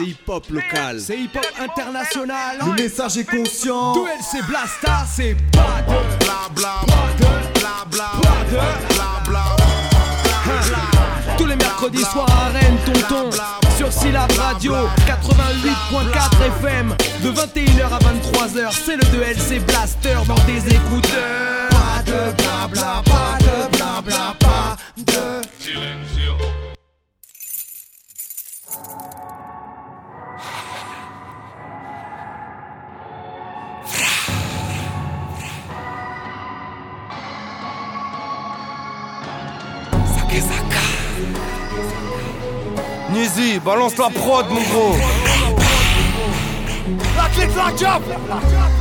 c'est hip-hop local. C'est hip-hop international. Le message est conscient. Duel c'est Blasta, c'est pas de bla bla bla bla bla bla Tous les mercredis soirs à Rennes, tonton. Sur Syllab Radio 88.4 FM. De 21h à 23h, c'est le 2LC Blaster dans tes écouteurs. Pas de blabla, pas de blabla, pas de. Nizi, balance la prod mon gros. La clé de la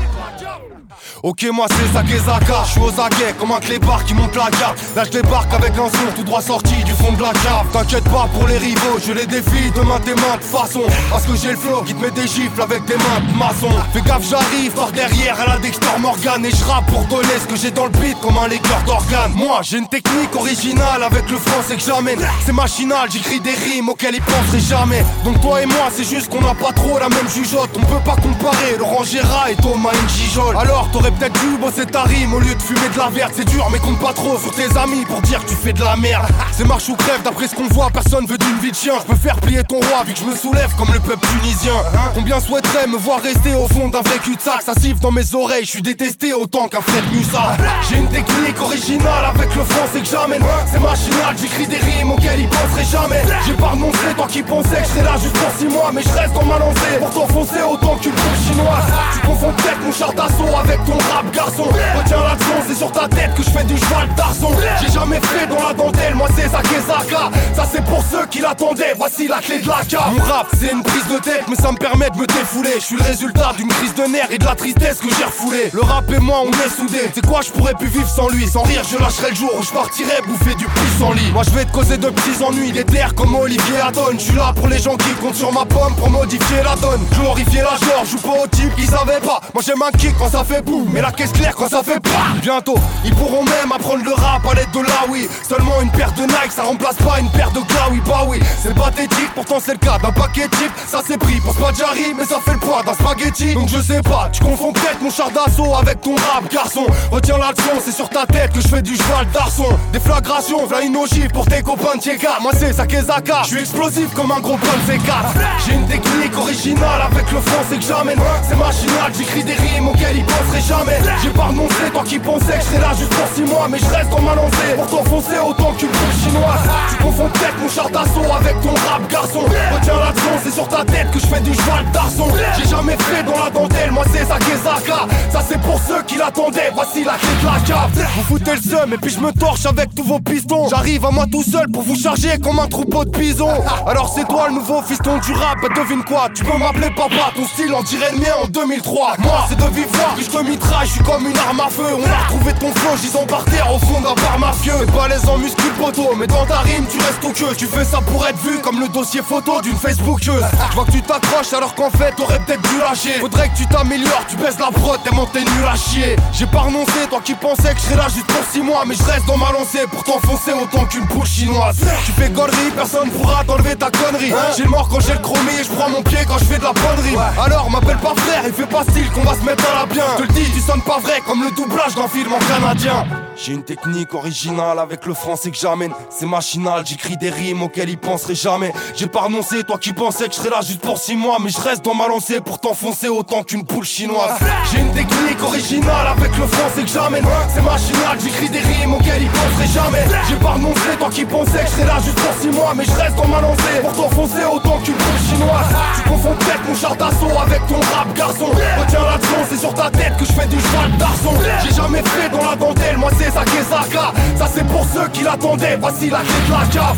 Ok moi c'est Sakezaka, je suis aux aguets comme un clébard qui monte la carte Là je débarque avec un son tout droit sorti du fond de la cave. T'inquiète pas pour les rivaux, je les défie de main tes mains de façon Parce que j'ai le flow qui te met des gifles avec des mains de maçon. Fais gaffe j'arrive par derrière à la Dexter Morgan Et je rappe pour donner ce que j'ai dans le beat comme un légueur d'organes Moi j'ai une technique originale avec le français que j'amène C'est machinal, j'écris des rimes auxquelles ils penseraient jamais. Donc toi et moi c'est juste qu'on n'a pas trop la même jugeote. On peut pas comparer Laurent Gérard et Thomas Njijol Alors t'aurais peut-être dû bosser ta rime au lieu de fumer de la verte C'est dur mais compte pas trop sur tes amis pour dire que tu fais de la merde. C'est marche ou crève d'après ce qu'on voit Personne veut d'une vie de chien. Je peux faire plier ton roi vu que je me soulève comme le peuple tunisien. Combien souhaiterait me voir rester au fond d'un vrai cul-de-sac? Ça siffle dans mes oreilles, je suis détesté autant qu'un Fred Musa. J'ai une technique originale avec le français que j'amène C'est machinal, j'écris des rimes auxquelles ils penseraient jamais. J'ai pas renoncé toi qui pensais que je serais là juste pour 6 mois Mais je reste dans ma lancée pour t'enfoncer autant qu'une chinoise Confonds peut-être mon char d'assaut avec ton rap garçon. Retiens la leçon, c'est sur ta tête que je fais du cheval d'arçon. J'ai jamais fait dans la dentelle, moi c'est Zakezaka Ça c'est pour ceux qui l'attendaient, voici la clé de la cave Mon rap c'est une prise de tête mais ça me permet de me défouler. Je suis le résultat d'une crise de nerfs et de la tristesse que j'ai refoulé Le rap et moi on est soudés, c'est quoi je pourrais plus vivre sans lui? Sans rire je lâcherai le jour où je partirai bouffer du lit. Moi je vais te causer de petits ennuis, des terres comme Olivier Adon. Je suis là pour les gens qui comptent sur ma pomme pour modifier la donne. Glorifier la genre, joue pas au type qui savait Moi j'aime un kick quand ça fait boum, mais la caisse claire quand ça fait pas Bientôt, ils pourront même apprendre le rap à l'aide de la oui Seulement une paire de Nike, ça remplace pas une paire de oui Bah oui, c'est pathétique, pourtant c'est le cas d'un paquet type Ça s'est pris pour Spadjari, mais ça fait le poids d'un spaghetti. Donc je sais pas, tu confonds peut-être mon char d'assaut avec ton rap garçon. Retiens la leçon, c'est sur ta tête que je fais du cheval d'arçon. Déflagration, v'là une ogive pour tes copains de Moi c'est Sakezaka, je suis explosif comme un gros bon C4 J'ai une technique originale avec le français que j'amène. C'est machinal, j'écris des rimes auxquelles ils penseraient jamais. J'ai pas renoncé, toi qui pensais que je serais là juste pour 6 mois Mais je reste ma lancée pour t'enfoncer autant qu'une poule chinoise. Tu confonds peut-être mon char d'assaut avec ton rap garçon. Retiens la c'est sur ta tête que je fais du cheval d'arçon J'ai jamais fait dans la dentelle, moi c'est Sakezaka Ça c'est pour ceux qui l'attendaient, voici la clé de la cave. Vous foutez le seum et puis je me torche avec tous vos pistons. J'arrive à moi tout seul pour vous charger comme un troupeau de bisons Alors c'est toi le nouveau fiston du rap, devine quoi Tu peux m'appeler papa, ton style en dirait le mien en 2003 Moi c'est de vivre. Voir que je te mitraille, je suis comme une arme à feu. On a retrouvé ton flow, gisant par terre au fond d'un bar mafieux. Pas les en muscu poteau, mais dans ta rime tu restes au queue. Tu fais ça pour être vu comme le dossier photo d'une Facebookeuse Je vois que tu t'accroches alors qu'en fait t'aurais peut-être dû lâcher. Faudrait que tu t'améliores, tu baisses la prod, t'es nul à chier. J'ai pas renoncé, toi qui pensais que je serais là juste pour 6 mois Mais je reste dans ma lancée. Pour t'enfoncer autant qu'une poule chinoise. Tu fais connerie, personne pourra t'enlever ta connerie. J'ai le mort quand j'ai le chromé et je prends mon pied quand je fais de la bonne rime Alors m'appelle pas frère, il fait pas qu'on va se mettre à la bien. Je te le dis, tu sonnes pas vrai comme le doublage d'un film en canadien J'ai une technique originale avec le français que j'amène. C'est machinal, j'écris des rimes auxquelles ils penseraient jamais. J'ai pas renoncé, toi qui pensais que je serais là juste pour 6 mois Mais je reste dans ma lancée pour t'enfoncer autant qu'une poule chinoise. J'ai une technique originale avec le français que j'amène. C'est machinal, j'écris des rimes auxquelles ils penseraient jamais. J'ai pas renoncé, toi qui pensais que je là juste pour 6 mois Mais je reste dans ma lancée pour t'enfoncer autant qu'une poule chinoise. Tu confonds peut-être mon char d'assaut avec ton rap garçon. Retiens la c'est sur ta tête que je fais du cheval d'arçon J'ai jamais fait dans la dentelle, moi c'est Ça c'est pour ceux qui l'attendaient, voici la clé de la cave.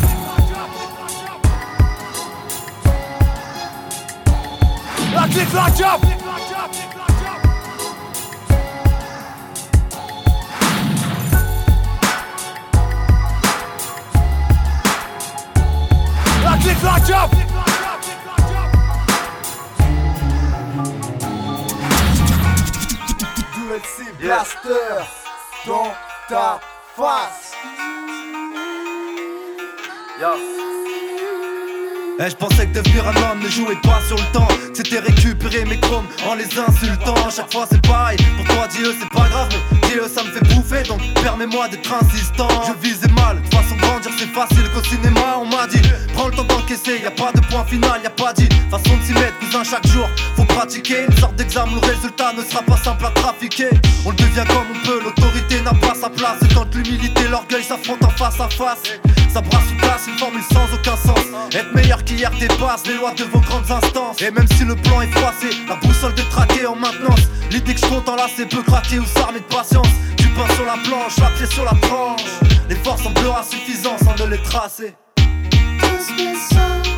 La clé de la cave. La clé de la cave. Blaster. Dans ta face. Yo. Eh, je pensais que devenir un homme ne jouait pas sur le temps. C'était récupérer mes chromes en les insultant. Chaque fois c'est pareil. Pour toi, Dieu, c'est pas grave. Mais Dieu, ça me fait bouffer. Donc permets-moi d'être insistant. Je visais mal. De façon grandir, c'est facile qu'au cinéma. On m'a dit, prends le temps d'encaisser. Y a pas de point final, y a pas dit façon de s'y mettre. Cousin, chaque jour, faut pratiquer. Une sorte d'examen, le résultat ne sera pas simple à trafiquer. On le devient comme on peut. L'autorité n'a pas sa place. Et quand l'humilité, l'orgueil s'affrontent en face à face. Ça brasse ou casse une formule sans aucun sens. Être meilleur qu'hier dépasse les lois de vos grandes instances. Et même si le plan est froissé, la boussole détraquée en maintenance. L'idée que je compte en là, c'est peu craquer ou s'armer de patience. Du pain sur la planche, la pied sur la tranche. Les forces semblent insuffisants sans de les tracer. je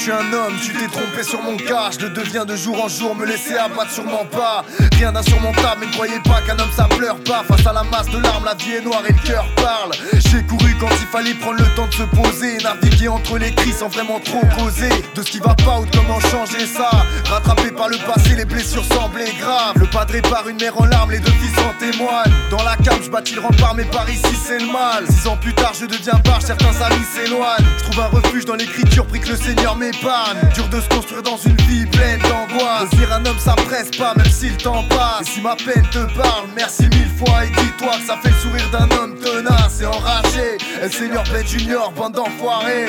suis un homme, tu t'es trompé sur mon cas, je le deviens de jour en jour, me laisser abattre sûrement pas. Rien d'insurmontable, mais ne croyez pas qu'un homme ça pleure pas. Face à la masse de larmes, la vie est noire et le cœur parle. J'ai couru quand il fallait prendre le temps de se poser, naviguer entre les cris sans vraiment trop causer de ce qui va pas ou de comment changer ça. Rattrapé par le passé, les blessures semblaient graves. Le padré par une mère en larmes, les deux fils en témoignent. Dans la cave, je bâtis le rempart, mais par ici c'est le mal. Six ans plus tard, je deviens barge, certains amis s'éloignent. Je trouve un refuge dans l'écriture, pris que le Seigneur m'épargne. Dur de se construire dans une vie pleine d'angoisse. Dire un homme, ça presse pas, même si le temps passe. Et si ma peine te parle, merci mille fois. Et dis-toi que ça fait le sourire d'un homme tenace et enragé. Et le Seigneur Ben Junior, bande d'enfoirés.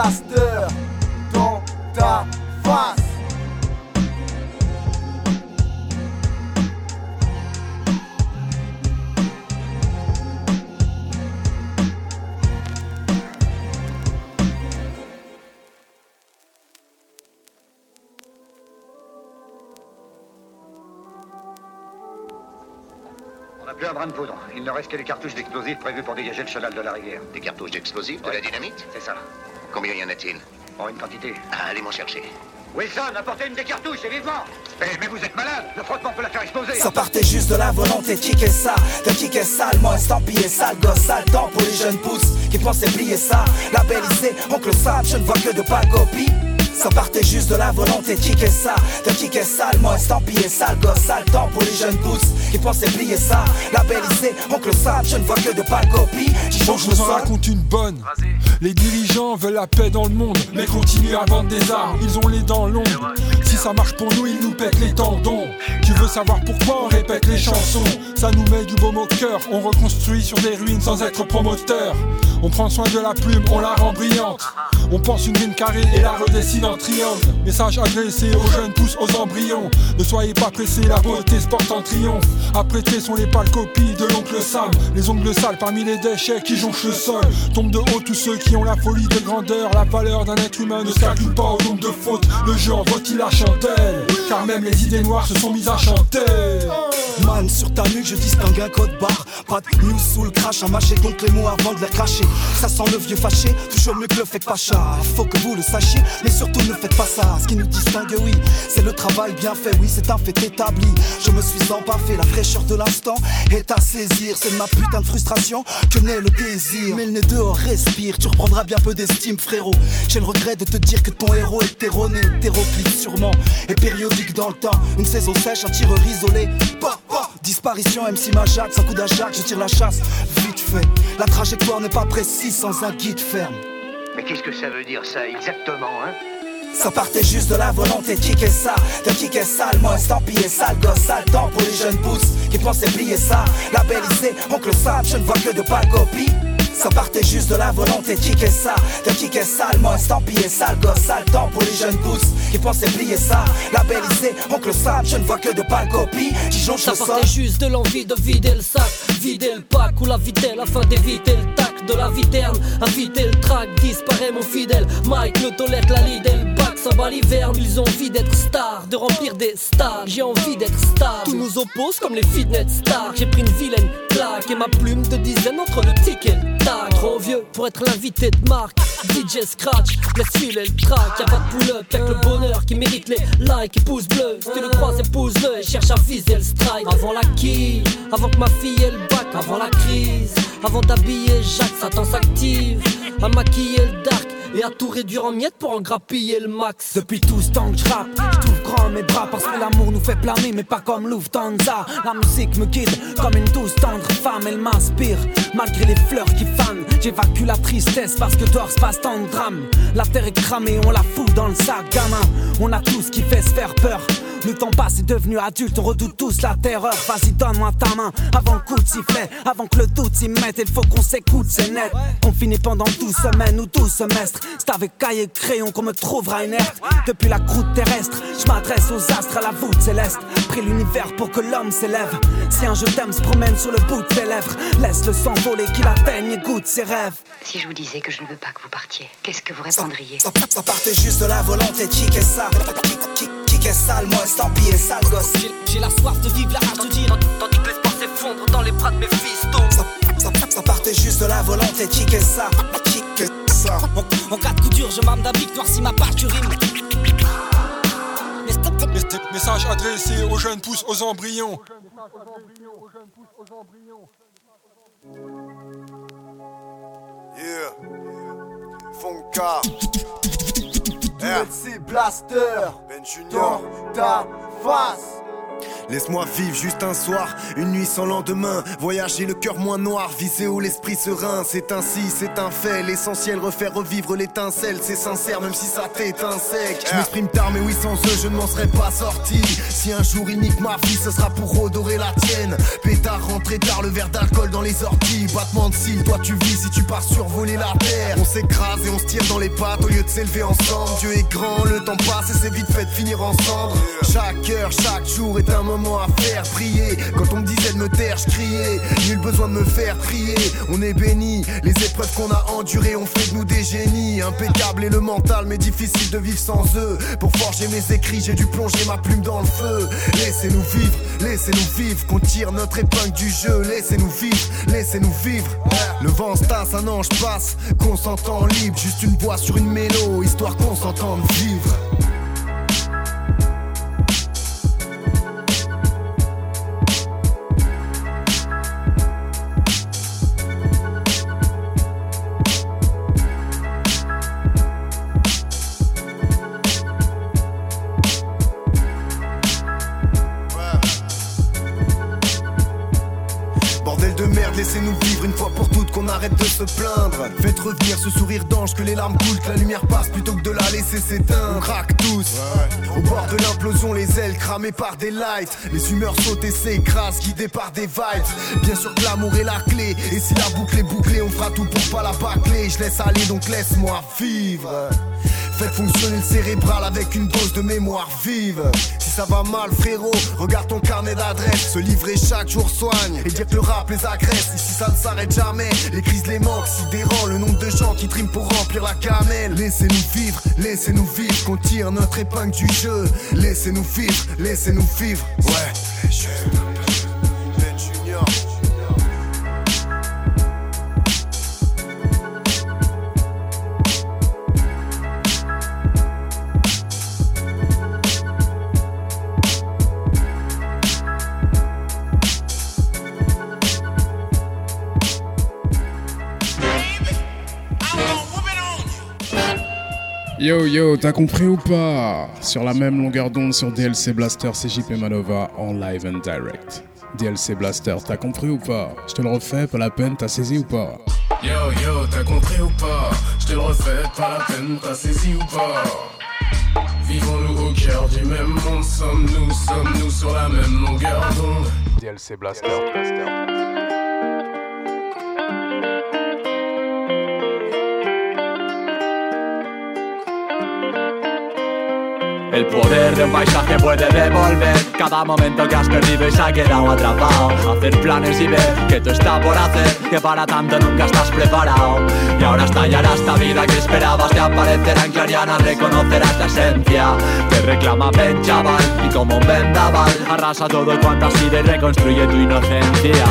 Il reste que les cartouches d'explosifs prévues pour dégager le chenal de la rivière. Des cartouches d'explosifs De la dynamite C'est ça. Combien y en a-t-il Oh, une quantité. Ah, allez m'en chercher. Wilson, apportez une des cartouches, et vivement eh, Mais vous êtes malade Le frottement peut la faire exploser Ça partait juste de la volonté de kicker ça De kicker salement, estampillé sale gosse, sale temps pour les jeunes pousses Qui pensaient plier ça Labellisé, oncle Sam, je ne vois que de pas copies Ça partait juste de la volonté de kicker ça De kicker sale, moi estampillé sale gosse Sale temps pour les jeunes pousses qui pensaient plier ça Labellisé, oncle sale, je ne vois que de pâles copies J'y change Je le vous en sol raconte une bonne. Les dirigeants veulent la paix dans le monde, mais continuent à vendre des armes. Ils ont les dents longues. Si ça marche pour nous, ils nous pètent les tendons. Tu veux savoir pourquoi on répète les chansons? Ça nous met du baume au cœur. On reconstruit sur des ruines sans être promoteur. On prend soin de la plume, on la rend brillante. On pense une rime carrée et la redessine en triangle. Message adressé aux jeunes tous aux embryons. Ne soyez pas pressés, la beauté se porte en triomphe. Apprêtés sont les pâles copies de l'oncle Sam. Les ongles sales parmi les déchets qui jonchent le sol. Tombent de haut tous ceux qui ont la folie de grandeur. La valeur d'un être humain ne se pas au nombre de fautes. Le en vaut-il la chandelle? Car même les idées noires se sont mises à chanter. Man, sur ta nuque, je distingue un code barre. Pas de news sous le crash, un mâcher donc les mots avant de les cracher. Ça sent le vieux fâché, toujours mieux que le fait pacha. Faut que vous le sachiez, mais surtout ne faites pas ça. Ce qui nous distingue, oui, c'est le travail bien fait, oui, c'est un fait établi. Je me suis empaffé, la fraîcheur de l'instant est à saisir. C'est ma putain de frustration que naît le désir. Mais le nez dehors respire, tu reprendras bien peu d'estime, frérot. J'ai le regret de te dire que ton héros est erroné, hétéroclite sûrement, et périodique dans le temps. Une saison sèche, un tireur isolé. Disparition, MC Majax, un coup d'Ajax, je tire la chasse, vite fait. La trajectoire n'est pas précise sans un guide ferme. Mais qu'est-ce que ça veut dire ça exactement, hein? Ça partait juste de la volonté de kicker ça, de kicker sale, moi estampillé sale gosse, sale temps pour les jeunes pousses qui pensaient plier ça. Labellisé, oncle sale, je ne vois que de pâles copies. Ça partait juste de la volonté de kicker ça, de kicker sale, moi estampillé sale gosse, sale temps pour les jeunes pousses qui pensaient plier ça. Labellisé, oncle sale, je ne vois que de pâles copies. Jonche Ça le partait juste de l'envie de vider le sac, vider le pack ou la vitelle afin d'éviter le tac de la viterne. Inviter le track, disparaît mon fidèle. Mike ne tolère la lead et le bat l'hiverne. Ils ont envie d'être stars, de remplir des stars. J'ai envie d'être star. Tout nous oppose comme les fitness stars. J'ai pris une vilaine claque et ma plume de dizaine entre le tic et le tac. Trop vieux pour être l'invité de marque. DJ Scratch, laisse filer le track. Y'a pas de pull-up, que le bonheur qui mérite les likes et pouces bleus. Si tu le crois, épouse-le et cherche à viser le strike. Avant la quille, avant que ma fille ait le avant la crise, avant d'habiller Jacques, Satan s'active. À maquiller le dark et à tout réduire en miettes pour en grappiller le max. Depuis tout ce temps que je rappe, je trouve grand mes bras parce que l'amour nous fait planer, mais pas comme Lufthansa. La musique me guide comme une douce tendre femme, elle m'inspire. Malgré les fleurs qui j'évacue la tristesse parce que dehors se passe tant de drame. La terre est cramée, on la fout dans le sac, gamin. On a tout ce qui fait se faire peur. Le temps passe, est devenu adulte, on redoute tous la terreur. Vas-y, donne-moi ta main avant le coup de sifflet, avant que le doute s'y mette. Il faut qu'on s'écoute, c'est net. Confiné pendant 12 semaines ou 12 semestres. C'est avec cahier et crayon qu'on me trouvera inerte. Depuis la croûte terrestre, je m'adresse aux astres à la voûte céleste. L'univers pour que l'homme s'élève. Si un je t'aime se promène sur le bout de tes lèvres, laisse le sang voler qu'il atteigne et goûte ses rêves. Si je vous disais que je ne veux pas que vous partiez, qu'est-ce que vous répondriez Ça, ça partait juste de la volonté de kicker ça. Kicker sale, moi estampillé sale gosse. J'ai- J'ai la soif de vivre, la rage de dire. Tandis que l'espoir s'effondre dans les bras de mes fistos. Ça, ça, ça partait juste de la volonté de kicker ça. Kicker ça. En, en cas de coup dur, je m'arme d'un victoire si ma page rime. Mes- Message adressé aux jeunes pousses aux embryons. Yeah. Fonka. Blaster. Ben Junior. ta face. Laisse-moi vivre juste un soir, une nuit sans lendemain. Voyager le cœur moins noir, viser où l'esprit serein. C'est ainsi, c'est un fait. L'essentiel, refaire revivre l'étincelle. C'est sincère, même si ça t'éteint sec. Je m'exprime tard, mais oui, sans eux, je ne m'en serais pas sorti. Si un jour il nique ma vie, ce sera pour redorer la tienne. Pétard, rentré tard, le verre d'alcool dans les orties. Battement de cils, toi tu vis si tu pars survoler la terre. On s'écrase et on se tire dans les pattes au lieu de s'élever ensemble. Dieu est grand, le temps passe et c'est vite fait de finir ensemble. Chaque heure, chaque jour est un moment à faire prier. Quand on me disait de me taire, je criais. Nul besoin de me faire prier. On est béni, les épreuves qu'on a endurées ont fait de nous des génies. Impeccable et le mental, mais difficile de vivre sans eux. Pour forger mes écrits, j'ai dû plonger ma plume dans le feu. Laissez-nous vivre, laissez-nous vivre. Qu'on tire notre épingle du jeu. Laissez-nous vivre, laissez-nous vivre. Le vent se tasse, un ange passe. Qu'on s'entend libre, juste une voix sur une mélo. Histoire qu'on s'entende vivre. Se plaindre. Faites revenir ce sourire d'ange que les larmes coulent, que la lumière passe plutôt que de la laisser s'éteindre. On craque tous, au bord de l'implosion, les ailes cramées par des lights. Les humeurs sautent et s'écrasent, guidées par des vibes. Bien sûr que l'amour est la clé, et si la boucle est bouclée, on fera tout pour pas la bâcler. Je laisse aller donc laisse-moi vivre. Faites fonctionner le cérébral avec une dose de mémoire vive. Ça va mal, frérot, regarde ton carnet d'adresse. Se livrer chaque jour soigne et dire le rap les agresse. Ici ça ne s'arrête jamais, les crises, les manques, sidérant. Le nombre de gens qui triment pour remplir la camelle. Laissez-nous vivre, laissez-nous vivre, qu'on tire notre épingle du jeu. Laissez-nous vivre, laissez-nous vivre. Ouais, Junior. Yo yo, t'as compris ou pas? Sur la même longueur d'onde sur DLC Blaster, c'est JP Manova en live and direct. DLC Blaster, t'as compris ou pas? Je te le refais, pas la peine, t'as saisi ou pas? Yo yo, t'as compris ou pas? Je te le refais, pas la peine, t'as saisi ou pas? Vivons-nous au cœur du même monde, sommes-nous, sommes-nous sur la même longueur d'onde? DLC Blaster. El poder de un paisaje puede devolver cada momento que has perdido y se ha quedado atrapado. Hacer planes y ver que tú está por hacer, que para tanto nunca estás preparado. Y ahora estallará esta vida que esperabas, te aparecerá en clariana, reconocerás la esencia. Te reclama ven chaval y como un vendaval, arrasa todo cuanto has sido y reconstruye tu inocencia.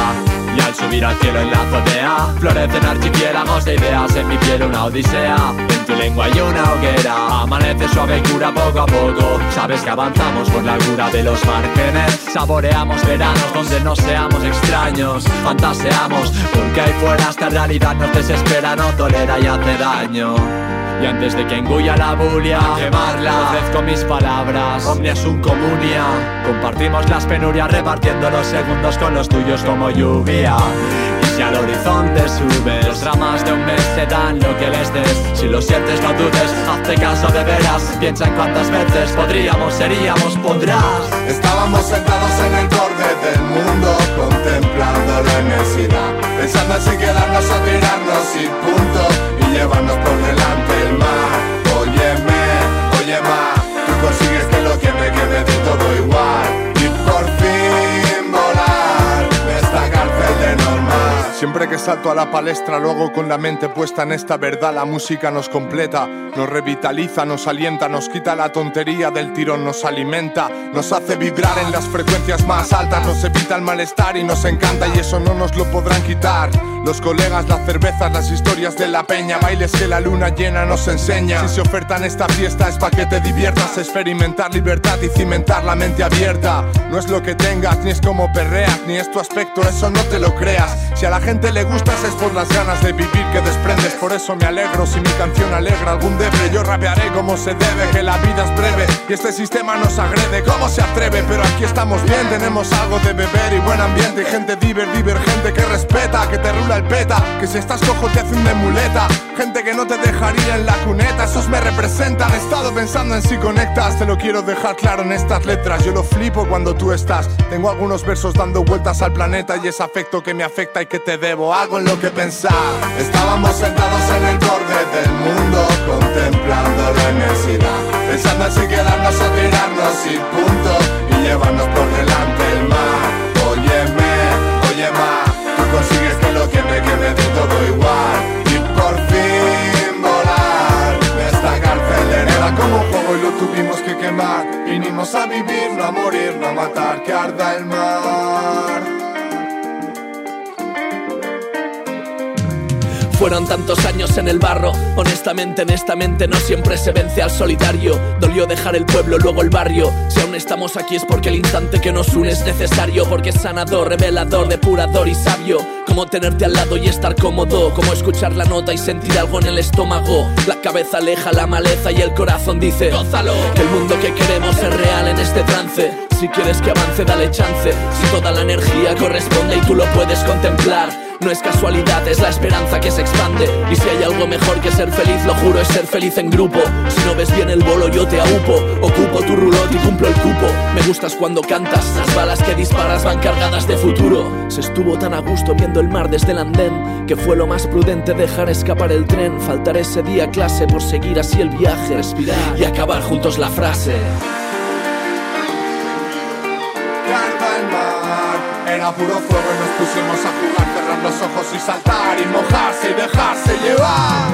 Y al subir al cielo en la azotea Florecen archipiélagos de ideas En mi piel una odisea lengua hay una hoguera. Amanece suave y cura poco a poco. Sabes que avanzamos por la cura de los márgenes. Saboreamos veranos donde no seamos extraños. Fantaseamos porque ahí fuera esta realidad nos desespera No tolera y hace daño. Y antes de que engulla la bulia, quemarla, ofrezco mis palabras, omnia un comunia. Compartimos las penurias repartiendo los segundos con los tuyos como lluvia. Si al horizonte sube, los dramas de un mes te dan lo que les des. Si lo sientes, no dudes, hazte caso de veras. Piensa en cuántas veces podríamos, seríamos, podrás. Estábamos sentados en el borde del mundo, contemplando la inmensidad, pensando en si quedarnos o tirarnos y punto y llevarnos por delante el mar. Óyeme, oye más, tú consigues que lo que me quede de todo Siempre que salto a la palestra lo hago con la mente puesta en esta verdad. La música nos completa, nos revitaliza, nos alienta, nos quita la tontería del tirón, nos alimenta, nos hace vibrar en las frecuencias más altas, nos evita el malestar y nos encanta y eso no nos lo podrán quitar. Los colegas, las cervezas, las historias de la peña, bailes que la luna llena nos enseña. Si se ofertan esta fiesta es para que te diviertas, experimentar libertad y cimentar la mente abierta. No es lo que tengas, ni es como perreas, ni es tu aspecto, eso no te lo creas. Si a la gente le gustas es por las ganas de vivir que desprendes, por eso me alegro si mi canción alegra algún debre. Yo rapearé como se debe, que la vida es breve y este sistema nos agrede. ¿Cómo se atreve? Pero aquí estamos bien, tenemos algo de beber y buen ambiente gente diver, divergente que respeta, que te rula que si estás cojo te hacen de muleta. Gente que no te dejaría en la cuneta, esos me representan. He estado pensando en si conectas, te lo quiero dejar claro en estas letras. Yo lo flipo cuando tú estás. Tengo algunos versos dando vueltas al planeta y es afecto que me afecta y que te debo algo en lo que pensar. Estábamos sentados en el borde del mundo, contemplando la inmensidad, pensando en si quedarnos o tirarnos y punto, y llevarnos por delante el tuvimos que quemar. Vinimos a vivir, no a morir, no a matar, que arda el mar. Fueron tantos años en el barro, honestamente, honestamente no siempre se vence al solitario. Dolió dejar el pueblo, luego el barrio. Si aún estamos aquí es porque el instante que nos une es necesario, porque es sanador, revelador, depurador y sabio. Como tenerte al lado y estar cómodo, como escuchar la nota y sentir algo en el estómago. La cabeza aleja la maleza y el corazón dice, gózalo. Que el mundo que queremos es real en este trance. Si quieres que avance, dale chance. Si toda la energía corresponde y tú lo puedes contemplar. No es casualidad, es la esperanza que se expande. Y si hay algo mejor que ser feliz, lo juro, es ser feliz en grupo. Si no ves bien el bolo, yo te aupo. Ocupo tu rulot y cumplo el cupo. Me gustas cuando cantas, las balas que disparas van cargadas de futuro. Se estuvo tan a gusto viendo el mar desde el andén que fue lo más prudente dejar escapar el tren. Faltar ese día clase por seguir así el viaje, respirar y acabar juntos la frase. Era puro fuego pusimos a jugar, cerrar los ojos y saltar y mojarse y dejarse llevar.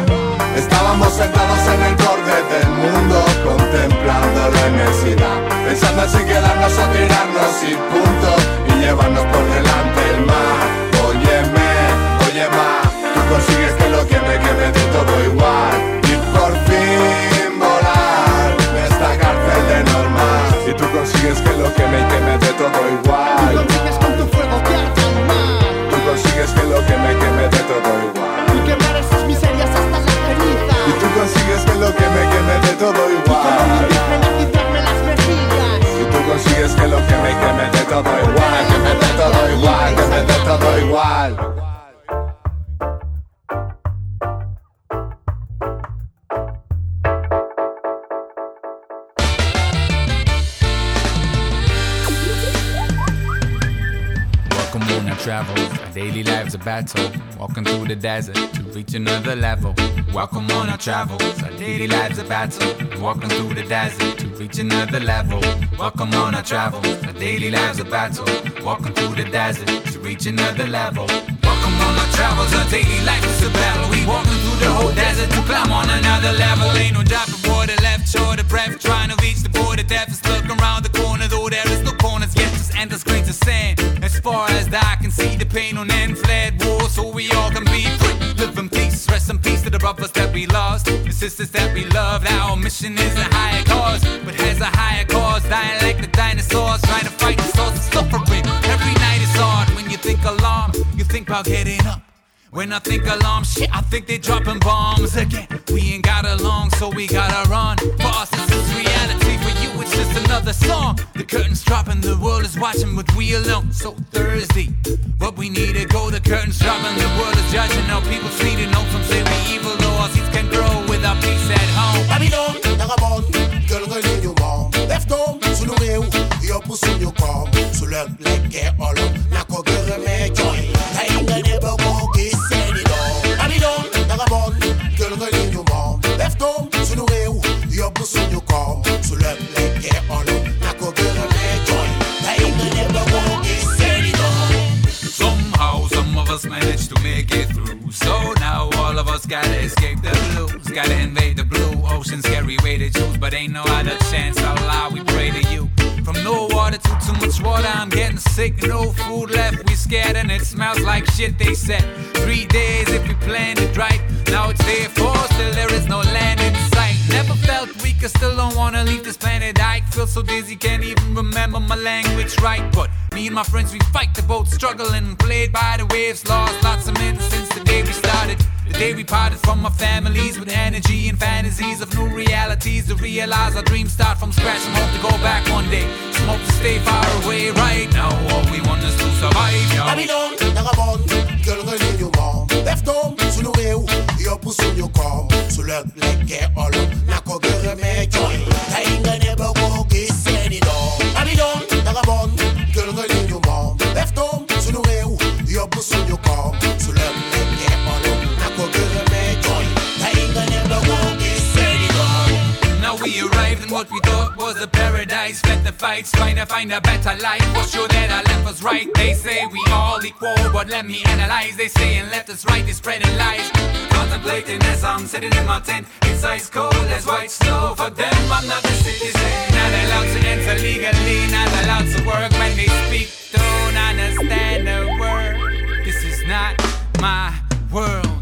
Estábamos sentados en el borde del mundo, contemplando la inmensidad, pensando en si quedarnos o tirarnos y punto, y llevarnos por delante el mar. Óyeme, oye más, tú consigues que lo que me quede de todo igual, y por fin volar de esta cárcel de normal, y tú consigues que lo que me queme de todo igual igual. Y quemar esas miserias hasta la ceniza. Y tú consigues que lo que me queme de todo igual. Y las mejillas. Y tú consigues que lo que me queme de todo igual. Que me dé todo igual, que me dé todo igual. Travel. Our daily lives a battle. Walking through the desert to reach another level. Welcome on our travels. Our daily lives a battle. Walking through the desert to reach another level. Welcome on our travels. Our daily lives a battle. Walking through the desert to reach another level. Welcome on our travels. Our daily life is a battle. We walking through the whole desert to climb on another level. Ain't no drop of water left short of breath. Trying to reach the border. Death is looking around the corner, though there is no corners yet. Just endless grains of sand. As far as the eye can see, the pain on end fled war, so we all can be free. Live in peace, rest in peace to the brothers that we lost, the sisters that we loved. Our mission is a higher cause, but has a higher cause. Dying like the dinosaurs, trying to fight the source of suffering. Every night is hard when you think alarm, you think about getting up. When I think alarm, shit, I think they dropping bombs again. We ain't got along, so we gotta run. For us, this is reality. It's just another song. The curtains dropping, the world is watching, but we alone. So Thursday, but we need to go. The curtains dropping, the world is judging. Now people to know some say we evil, though our seeds can grow without peace at home. Babylon, Narabon, girl, relignement. Left home, sous le réou, yo pour sous le corps. Sous le blé, olo, gotta escape the blues Gotta invade the blue ocean Scary way to choose But ain't no other chance Allah we pray to you from no water to too much water, I'm getting sick. No food left, we scared, and it smells like shit. They said three days if we planned it right. Now it's day four, still there is no land in sight. Never felt weaker, still don't wanna leave this planet. I feel so dizzy, can't even remember my language right. But me and my friends, we fight the boat, struggling, played by the waves, lost lots of men since the day we started. The day we parted from our families with energy and fantasies of new realities to realize our dreams start from scratch and hope to go back one day. Some hope to stay far away right now. All we want is to survive, yo. Babylon, Narabon, girl, relignement. Left home, sous le réou, yo pour sous le corps. Sous le lekke olo, nako gere me joy. Tainga ne bogo giseni do. Babylon, Narabon, girl, relignement. Left home, sous le réou, yo pour sous le corps. What we thought was a paradise. Fed the fights, trying to find a better life. Was sure that our left was right. They say we all equal, but let me analyze. They say and left us right, they spreading lies. Contemplating as I'm sitting in my tent. It's ice cold as white snow. For them, I'm not a citizen. Not allowed to enter legally, not allowed to work when they speak. Don't understand a word. This is not my world.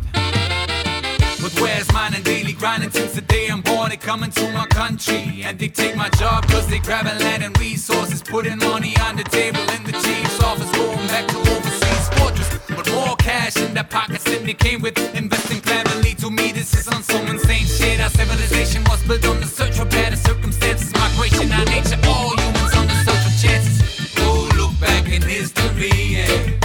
Where's mine and daily grinding since the day I'm born? They coming to my country and they take my job cause they grabbing land and resources, putting money on the table in the chief's office, going back to overseas fortress. But more cash in their pockets than they came with, investing cleverly. To me, this is on some insane shit. Our civilization was built on the search for better circumstances, migration, our nature, all humans on the search for chances. Look back in history, yeah.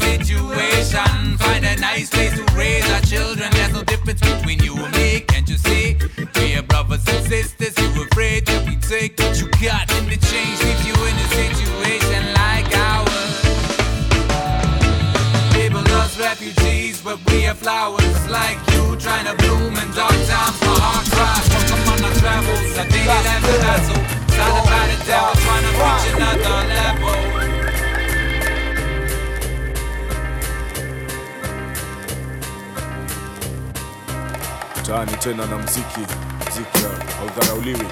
situation. Find a nice place to raise our children. There's no difference between you and me, can't you see? We're brothers and sisters. You afraid to be taken. You tena na mziki mziki haudharauliwi.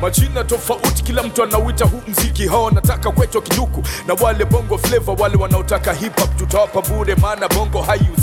Majina tofauti kila mtu anauita huu mziki hao wanataka kwetwa kiduku na wale bongo flavor wale wanaotaka hip hop tutawapa bure maana bongo haiuziki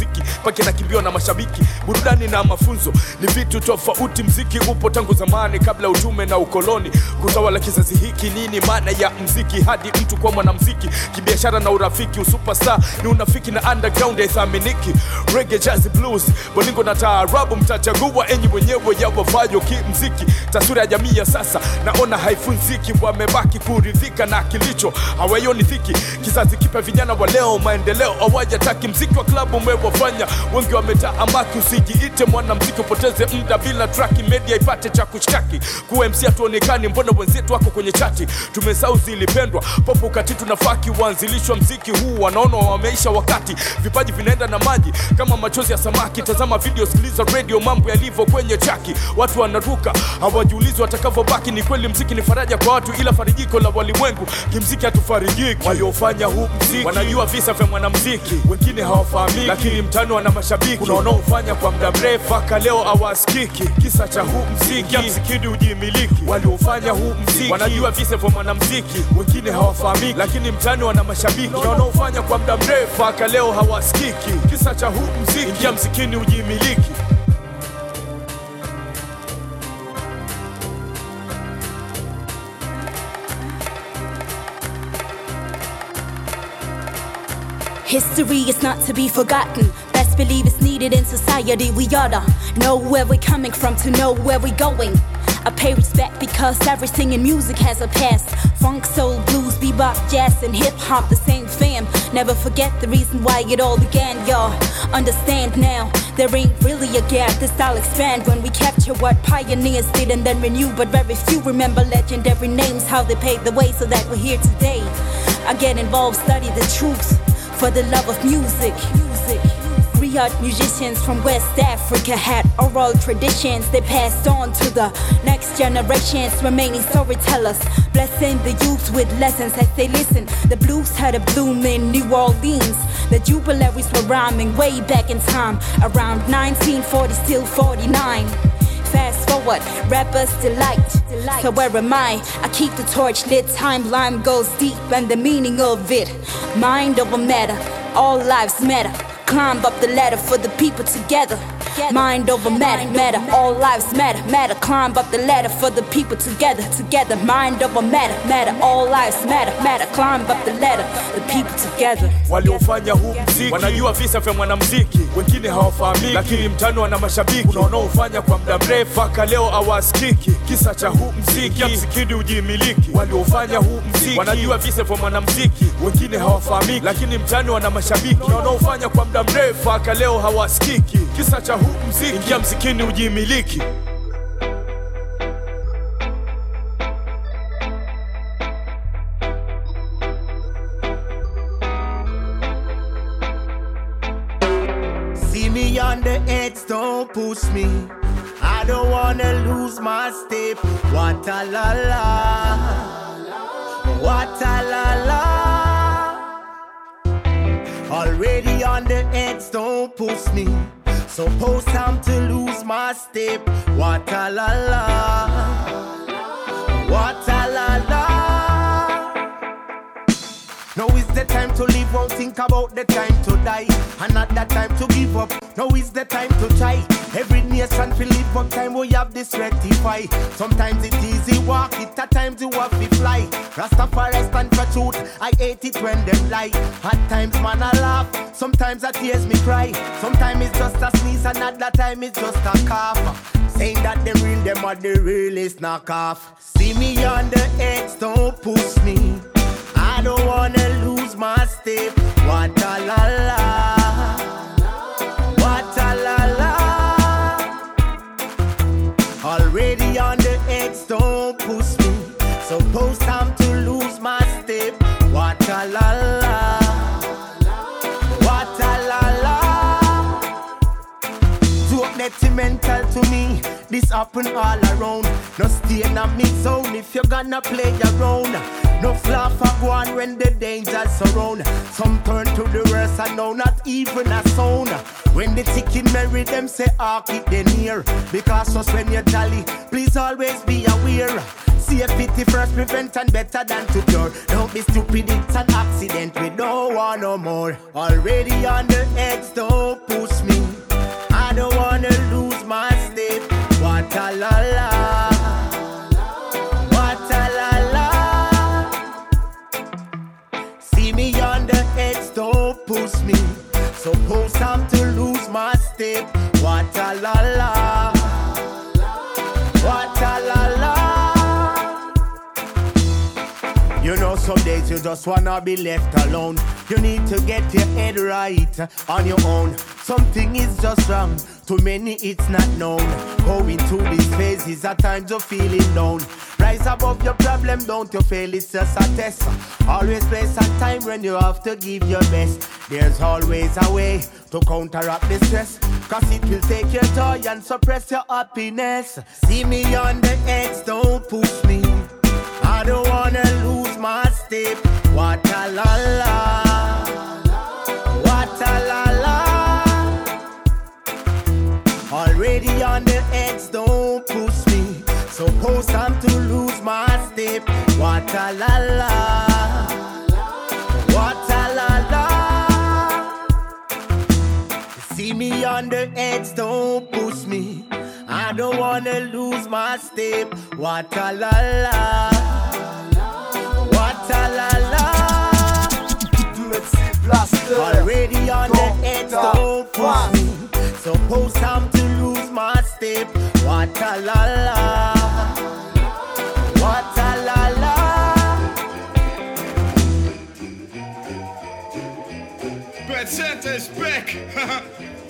pake nakimbiwa na mashabiki. Burudani na mafunzo ni vitu tofauti. Mziki upo tangu zamani kabla utume na ukoloni. Kutawala kizazi hiki nini maana ya mziki? Hadi mtu kuwa mwanamziki kibiashara na urafiki. Usuperstar ni unafiki na underground haithaminiki. Reggae, jazz blues bolingo na taarabu. Mtachagua enyi wenyewe yawafayo kimziki. Taswira ya jamii ya sasa naona haifunziki. Wamebaki kuridhika na kilicho hawaioni dhiki kizazi kipya vijana wa leo maendeleo hawajataki. Mziki wa klabu umewafanya wengi wametaamaki usijiite mwanamziki upoteze mda bila traki media ipate cha kushtaki. Kuwa mc hatuonekani mbona wenzetu wako kwenye chati? Tumesau zilipendwa popo kati tunafaki waanzilishwa mziki huu wanaona wameisha wakati. Vipaji vinaenda na maji kama machozi ya samaki. Tazama video sikiliza radio mambo yalivyo kwenye chaki. Watu wanaruka hawajiulizi watakavyobaki. Ni kweli mziki ni faraja kwa watu ila farijiko la walimwengu. Kimziki hatufarijiki. Waliofanya huu mziki wanajua visa vya mwanamziki. Wengine hawafahamiki lakini mtani wana mashabiki. Kuna wanaofanya kwa muda mrefu mpaka leo hawasikiki. Kisa cha huu mziki. Msikidi ujimiliki. Waliofanya huu mziki. Wanajua vise vya mwanamziki. Wengine hawafahamiki. Lakini mtani wana mashabiki. Kuna wanaofanya kwa muda mrefu mpaka leo hawasikiki. Kisa cha huu mziki. Ingia msikini ujimiliki. History is not to be forgotten. Believe it's needed in society. We oughta know where we're coming from to know where we're going. I pay respect because everything in music has a past. Funk, soul, blues, bebop, jazz, and hip hop, the same fam. Never forget the reason why it all began, y'all. Understand now, there ain't really a gap. The style expand when we capture what pioneers did and then renew. But very few remember legendary names, how they paved the way so that we're here today. I get involved, study the truth for the love of music. Music. Griot musicians from West Africa had oral traditions they passed on to the next generations, remaining storytellers, blessing the youth with lessons as they listen. The blues had a bloom in New Orleans. The Jubalaires were rhyming way back in time, around 1940, still 49 fast forward, rappers delight. So where am I? I keep the torch lit, timeline goes deep, and the meaning of it. Mind over matter, all lives matter. Climb up the ladder for the people together. Mind over matter, matter, all lives matter, matter. Climb up the ladder for the people together, together. Mind over matter, matter, all lives matter, matter. Climb up the ladder, the people together. waliofanya huu mziki wanajua visa vya mwanamziki wengine hawafahamiki lakini mtano wana mashabiki. Kuna wanaofanya kwa muda mrefu. Mpaka leo hawasikiki. Kisa cha huu mziki msikidi ujimiliki. Waliofanya huu mziki wanajua visa vya mwanamziki wengine hawafahamiki lakini mtano ana mashabiki. Kuna wanaofanya kwa muda mrefu. Mpaka leo hawasikiki kisa cha huu mziki ingia mzikini ujimiliki See me on the edge, don't push me. I don't wanna lose my step. What a la la. What a la la. Already on the edge, don't push me. Suppose time to lose my step. What a la la. What a Now is the time to live, won't think about the time to die. And not the time to give up. Now is the time to try. Every nation feel live up time we have this rectify. Sometimes it easy walk it, at times you have to fly. Rastafari stand for truth. I hate it when them lie. At times man I laugh, sometimes I tears me cry. Sometimes it's just a sneeze, and at that time it's just a cough. Saying that them real, them are the realest knockoff. See me on the edge, don't push me. Don't wanna lose my step. What a la la. What a la la. Already on the edge, don't push me. Suppose time to lose my step. What a la la. What a la la. Too detrimental to me. This happen all around. No stay in a mix zone if you're gonna play around. No flaw for go on when the dangers surround. Some turn to the worst and now not even a sound. When the ticket marry them say ah, arc it they near. Because us when you're jolly, please always be aware. Safety first prevent and better than to cure. Don't be stupid, it's an accident. We don't want no more. Already on the edge, don't push me. I don't wanna lose my step. What a la la. What a la la. See me on the edge, don't push me. Suppose I'm to lose my step. What a la la. What a la la. You know, some days you just wanna be left alone. You need to get your head right on your own. Something is just wrong. To many, it's not known. Going through these phases at times of feeling down. Rise above your problem, don't you fail, it's just a test. Always place a time when you have to give your best. There's always a way to counteract the stress. Cause it will take your joy and suppress your happiness. See me on the edge, don't push me. I don't wanna lose my step. What a la la. Don't push me. Suppose I'm to lose my step. What a la la. What a la la. See me on the edge, don't push me. I don't wanna lose my step. What a la la. What a la la. Already on the edge, don't push me. Suppose I'm to lose my step. What a la la. What a la la. Santa is back.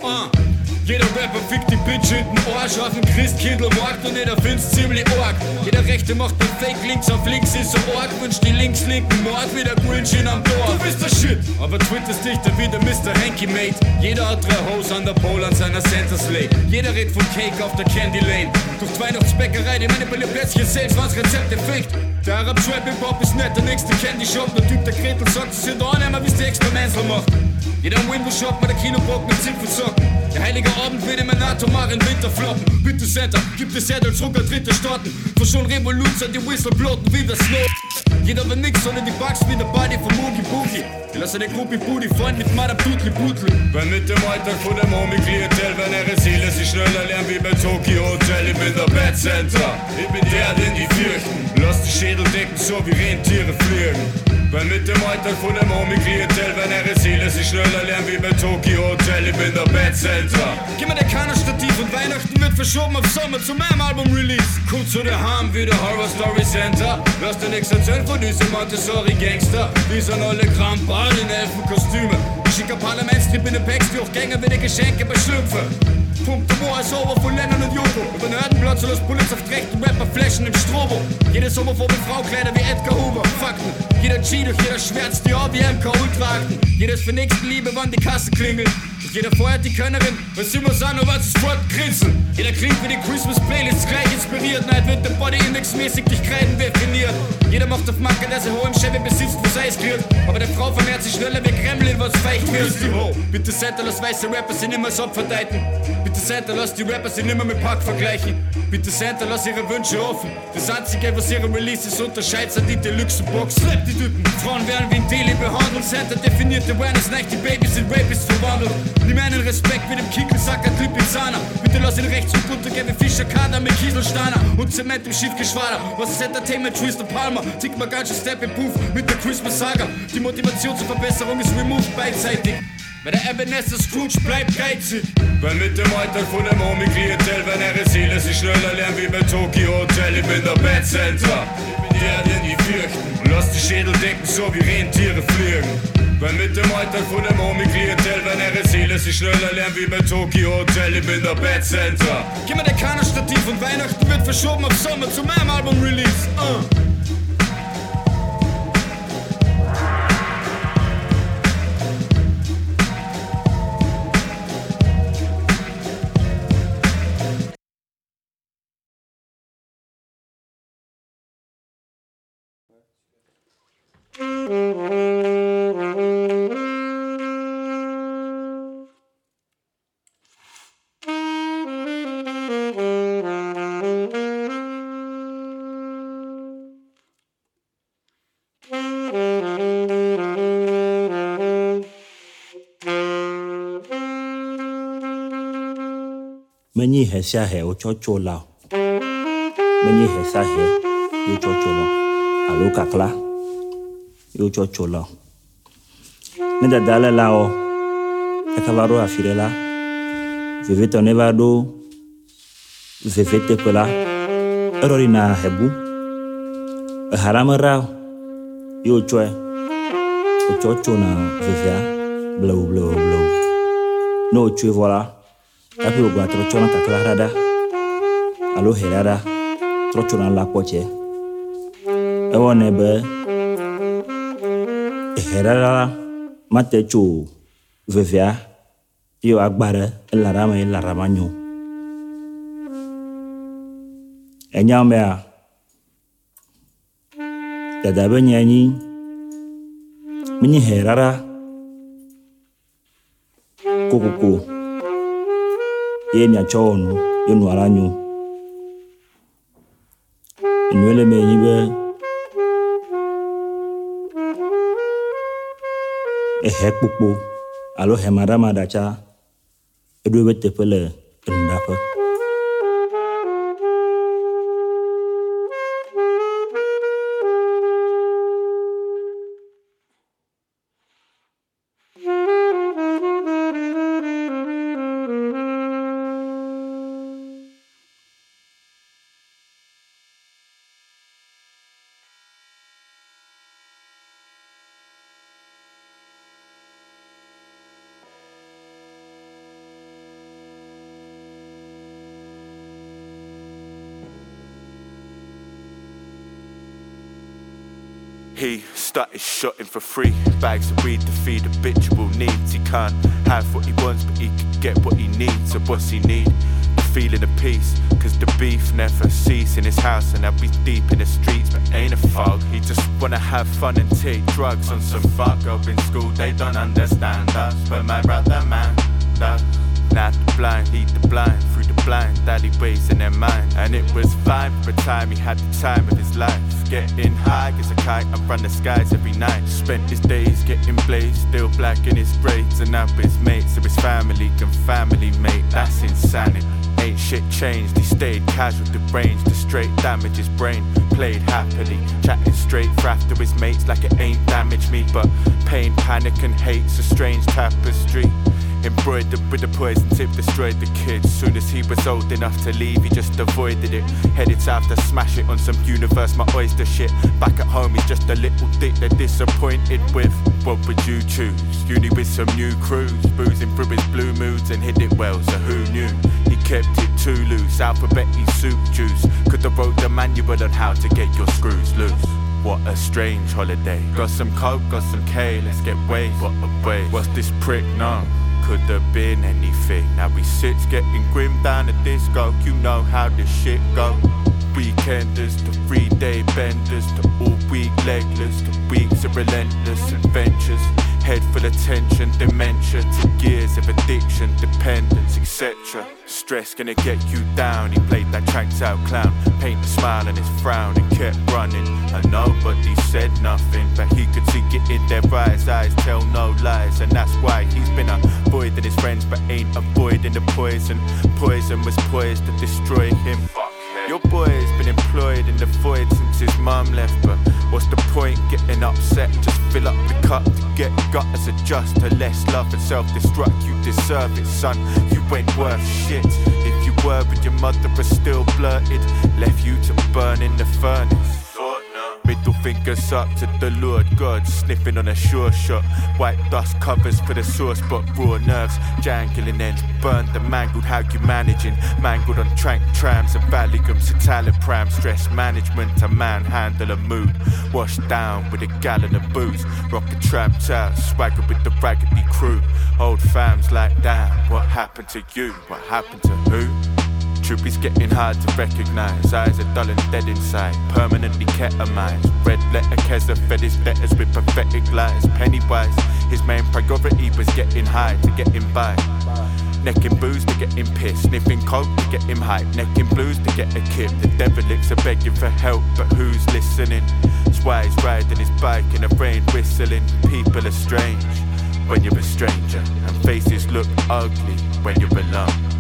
uh. Jeder Rapper fickt die Bitch hinten Arsch auf dem Christkindlmarkt und jeder find's ziemlich arg. Jeder Rechte macht den Fake links auf links ist so arg. Wünscht die links-linken Mord wie der Greenchin am Dorf. Du bist der Shit, aber twitterst dich dann wieder Mr. Hanky Mate. Jeder hat drei Hoes an der Pole an seiner Center Slate. Jeder redet von Cake auf der Candy Lane. Durch Weihnachtsbäckerei, die manipuliert plötzlich selbst, was Rezepte fickt. Der Arab Trap im Pop ist nicht der nächste Candy Shop. Der Typ, der Gretel sagt, sie sind da nicht mehr, wie's die Experimental macht. Jeder am Windows Shop mit der Kinobock mit Zipfelsocken. Der heilige Abend wird immer atomaren Winter floppen. Bitte Center, gibt es Erd als Rucker dritte Staaten. Für schon Revolution, die Whistle bloten wie der Snow. Jeder will nix, sondern die Bugs wie der Body von Moogie Boogie. Die lassen den Gruppi Booty fahren mit Madame Tutli Butli. Weil mit dem Alltag von dem Homie Klientel, wenn ihre Seele sich schneller lernen wie bei Tokyo Hotel. Ich bin der Bad Center, ich bin der, den die fürchten. Lass die Schädel decken, so wie Rentiere fliegen. Weil mit dem Alltag von dem Homie Klientel, wenn ihre Seele sich schneller lernen wie bei Tokyo Hotel. Ich bin der Bad Center. Gib mir der Kannerstativ und Weihnachten wird verschoben auf Sommer zu meinem Album-Release. Kurz zu der Harm wie der Horror Story Center. Lass dir nichts erzählen von diesem Montessori-Gangster. Wir sind alle Kramper in Elfenkostüme. Ich schicke Parlamentstrip in den Packs, die auch Gänger wie die Geschenke bei Schlümpfe. Pumpt der Moor ist over von Lennon und Joko. Über den Erdenplatz und das Bullets auf rechten Rapper flashen im Strobo. Jede homophobe Frau Kleider wie Edgar Hoover. Fakten. Jeder G durch jeder Schmerz, die wie MK Ultraakten. Jeder ist für Nächstenliebe, wann die Kasse klingelt. Und jeder feuert die Könnerin, was immer sagen, was es fortgrinsen. Jeder klingt wie die Christmas Playlists gleich inspiriert. Neid wird der Body Index mäßig durch Kreiden definiert. Jeder macht auf Macke, der sein hohem Chevy besitzt, wo Eis kriegt. Aber der Frau vermehrt sich schneller wie Kremlin, was feucht wird. Bitte Santa, lass weiße Rapper sind immer so verdeuten. Bitte Santa, lass die Rapper sich nimmer mit Pack vergleichen. Bitte Santa, lass ihre Wünsche offen. Das einzige, was ihre Releases unterscheidet, sind die Deluxe-Box. Slap die Typen. Frauen werden wie ein Daily behandelt. Santa definiert Awareness, nicht die Babys in Rapists verwandelt. Nimm einen Respekt mit dem Kickelsacker Clip Insana. Bitte lass ihn rechts und runtergehen wie Fischer Kader mit Kieselsteiner. Und Zement im Schiffgeschwader. Was ist Entertainment? Twister Palmer. Tick mal ganz schön Step im Puff mit der Christmas Saga. Die Motivation zur Verbesserung ist removed beidseitig. Weil der Ebenezer Scrooge bleibt geizig. Weil mit dem Alltag von dem Homie Klientel, wenn ihre Seele sich schneller lernen wie bei Tokyo Hotel. Ich bin der Bad Center. Der, den die fürchten. Lass die Schädel decken, so wie Rentiere fliegen. Weil mit dem Alltag von dem Homie-Klientel, wenn ihre Seele sich schneller lernen wie beim Tokyo Hotel, ich bin der Bad Center. Gib mir den Kannerstativ und Weihnachten wird verschoben auf Sommer zu meinem Album-Release. Uh. He sia he wotsɔ tso la. O menyi he sia he tso la. O alo kakla wotsɔ tso la. O ne dada le la o eka va ɖo afi ɖe la. Vevetɔ ne va ɖo veve teƒe la eɖɔ yina hebu eha la me ɖa o ye wotsɔe wotsɔ tsona vevea blewu blewu blewu ne wotsoe vɔ la hafi wògba trɔ tsɔna kakla ɖaɖa alo hɛ ɖaɖa trɔ tsona la kpɔtsɛ ewɔnɛ be hɛ ɖaɖa la mate tso vevea. Ye wòagba ɖe elaɖa me elaɖa ma nyo. Enya mea dada be nye nyi. Menyi hɛ ɖaɖa kokoko ye miatsɔ wɔ nu ye nua la nyo enue le me nyi be kpokpo alo hɛ maɖamaɖa tsa eɖo ebe teƒe le shotting for free. Bags of weed to feed habitual needs. He can't have what he wants, but he can get what he needs. So what's he need? The feeling of peace. Cause the beef never cease in his house. And I'll be deep in the streets, but ain't a fog. He just wanna have fun and take drugs on some fuck up in school. They don't understand us. But my brother man does. Not the blind, lead the blind through the blind alleyways in their mind. And it was fine for a time, he had the time of his life. Getting high as a kite up from the skies every night. Spent his days getting blazed, still black in his braids. And now his mates, so his family can family mate. That's insanity. Ain't shit changed, he stayed casual to range to straight damage his brain. Played happily, chatting straight for after his mates like it ain't damaged me. But pain, panic, and hate's a strange tapestry. Embroidered with the poison tip destroyed the kid. Soon as he was old enough to leave, he just avoided it. Headed south to smash it on some universe, my oyster shit. Back at home, he's just a little dick they're disappointed with. What would you choose? Uni with some new crews, boozing through his blue moods and hit it well, so who knew? He kept it too loose, alphabet soup juice. Could have wrote the manual on how to get your screws loose. What a strange holiday. Got some coke, got some K, let's get wasted. What a waste. What's this prick? No. Could have been anything. Now we sit getting grim down the disco. You know how this shit go. Weekenders to three day benders to all week legless to weeks of relentless adventures. Head full of tension, dementia to years of addiction, dependence, etc. Stress gonna get you down. He played that tracked out clown, paint a smile on his frown and kept running. And nobody said nothing, but he could see it in their eyes. Eyes tell no lies, and that's why he's been avoiding his friends, but ain't avoiding the poison. Poison was poised to destroy him. Your boy's been employed in the void since his mom left, but what's the point getting upset? Just fill up the cup to get gutters adjust to less love and self-destruct. You deserve it, son. You ain't worth shit. If you were, but your mother was still blurted, left you to burn in the furnace. Middle fingers up to the Lord God, sniffing on a sure shot. White dust covers for the source, but raw nerves, jangling ends, burned and mangled. How you managing? Mangled on trank trams and Valium, citalopram, stress management, a manhandle a mood. Washed down with a gallon of booze, rockin' trapped out, swagger with the raggedy crew. Old fams like, damn, what happened to you? What happened to who? Is getting hard to recognize. Eyes are dull and dead inside, permanently ketamines. Red letter Keza fed his letters with pathetic lies. Pennywise, his main priority was getting high to get him by. Necking booze to get him pissed, sniffing coke to get him hype, necking blues to get a kip. The devilicks are begging for help, but who's listening? That's why he's riding his bike in the rain, whistling. People are strange when you're a stranger, and faces look ugly when you're alone.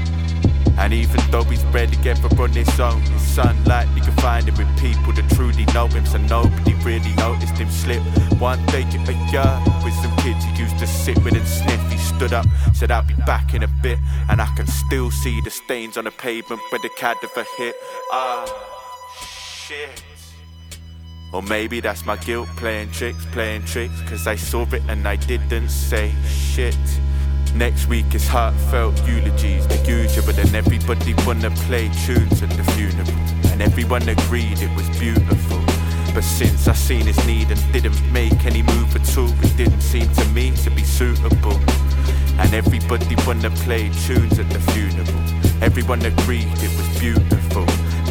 And even though he's bred together on his own, it's unlikely to find him with people that truly know him. So nobody really noticed him slip. One day a year with some kids he used to sit with and sniff. He stood up, said I'll be back in a bit, and I can still see the stains on the pavement where the cadaver hit. Ah, shit. Or maybe that's my guilt playing tricks, playing tricks, cause I saw it and I didn't say shit. Next week is heartfelt eulogies, the usual, and everybody wanna play tunes at the funeral. And everyone agreed it was beautiful. But since I seen his need and didn't make any move at all, it didn't seem to me to be suitable. And everybody wanna play tunes at the funeral. Everyone agreed it was beautiful.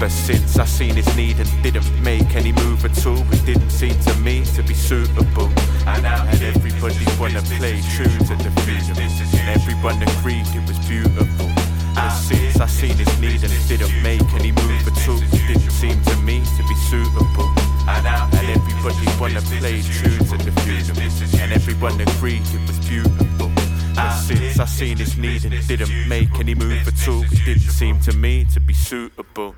But since I seen his need and didn't make any move at all, it didn't seem to me to be suitable. And, and everybody wanna play tunes at the funeral. And everyone agreed it was beautiful. But since I seen his need and didn't make any move at all, it didn't seem to me to be suitable. And, everybody wanna play tunes at the funeral. And everyone agreed it was beautiful. But since I seen his need and didn't make any move at all, it didn't seem to me to be suitable.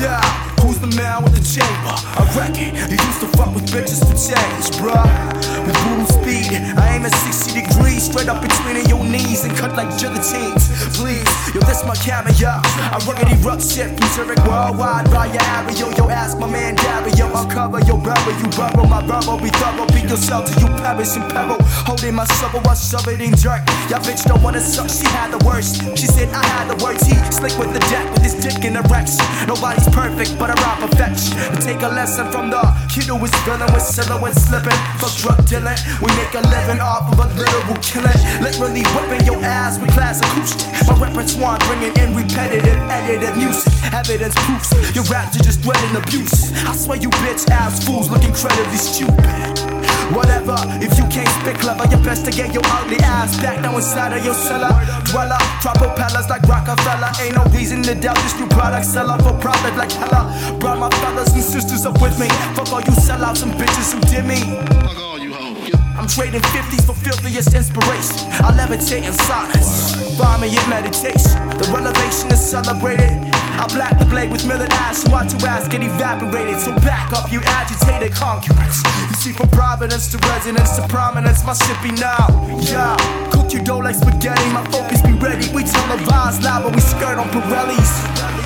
Yeah, who's the man with the chamber? I reckon you used to fuck with bitches to change, bruh. With brutal speed, I aim at 60 degrees, straight up between your knees and cut like guillotines. Please, yo, this my cameo. I ruggedy rough shit Zurich worldwide, your area. Yo, ask my man Dario, I'll cover your brother. You burrow my rubber, be thorough, be yourself till you perish in peril. Holding my shovel, I shove it in dirt. Y'all bitch don't wanna suck, she had the worst. She said I had the worst. He slick with the deck with his dick in erection. Nobody's perfect, but I rock perfection. And take a lesson from the kid who was villain with sillow and slipping. Fuck drug dealing, we make a living off of a literal killing. Literally whipping your ass with class acoustic. My repertoire bringing in repetitive, edited music. Evidence proofs your raps are just dwelling abuse. I swear you bitch ass fools look incredibly stupid. Whatever, if you can't spit clever, you're best to get your ugly ass back down inside of your cellar. Dweller, drop propellers like Rockefeller. Ain't no reason to doubt this new product. Sell out for profit like hella. Brought my fellas and sisters up with me. Fuck all you sellouts and bitches who did me. Fuck all you hoes. I'm trading 50s for filthiest inspiration. I levitate in silence, rhyming in meditation. The revelation is celebrated. I black the blade with millet ash and watch your ass get evaporated. So back up, you agitated concurrents. You see, from providence to resonance to prominence, my shit be now. Yeah, cook your dough like spaghetti. My focus be ready. We televise live, but we skirt on Pirellis.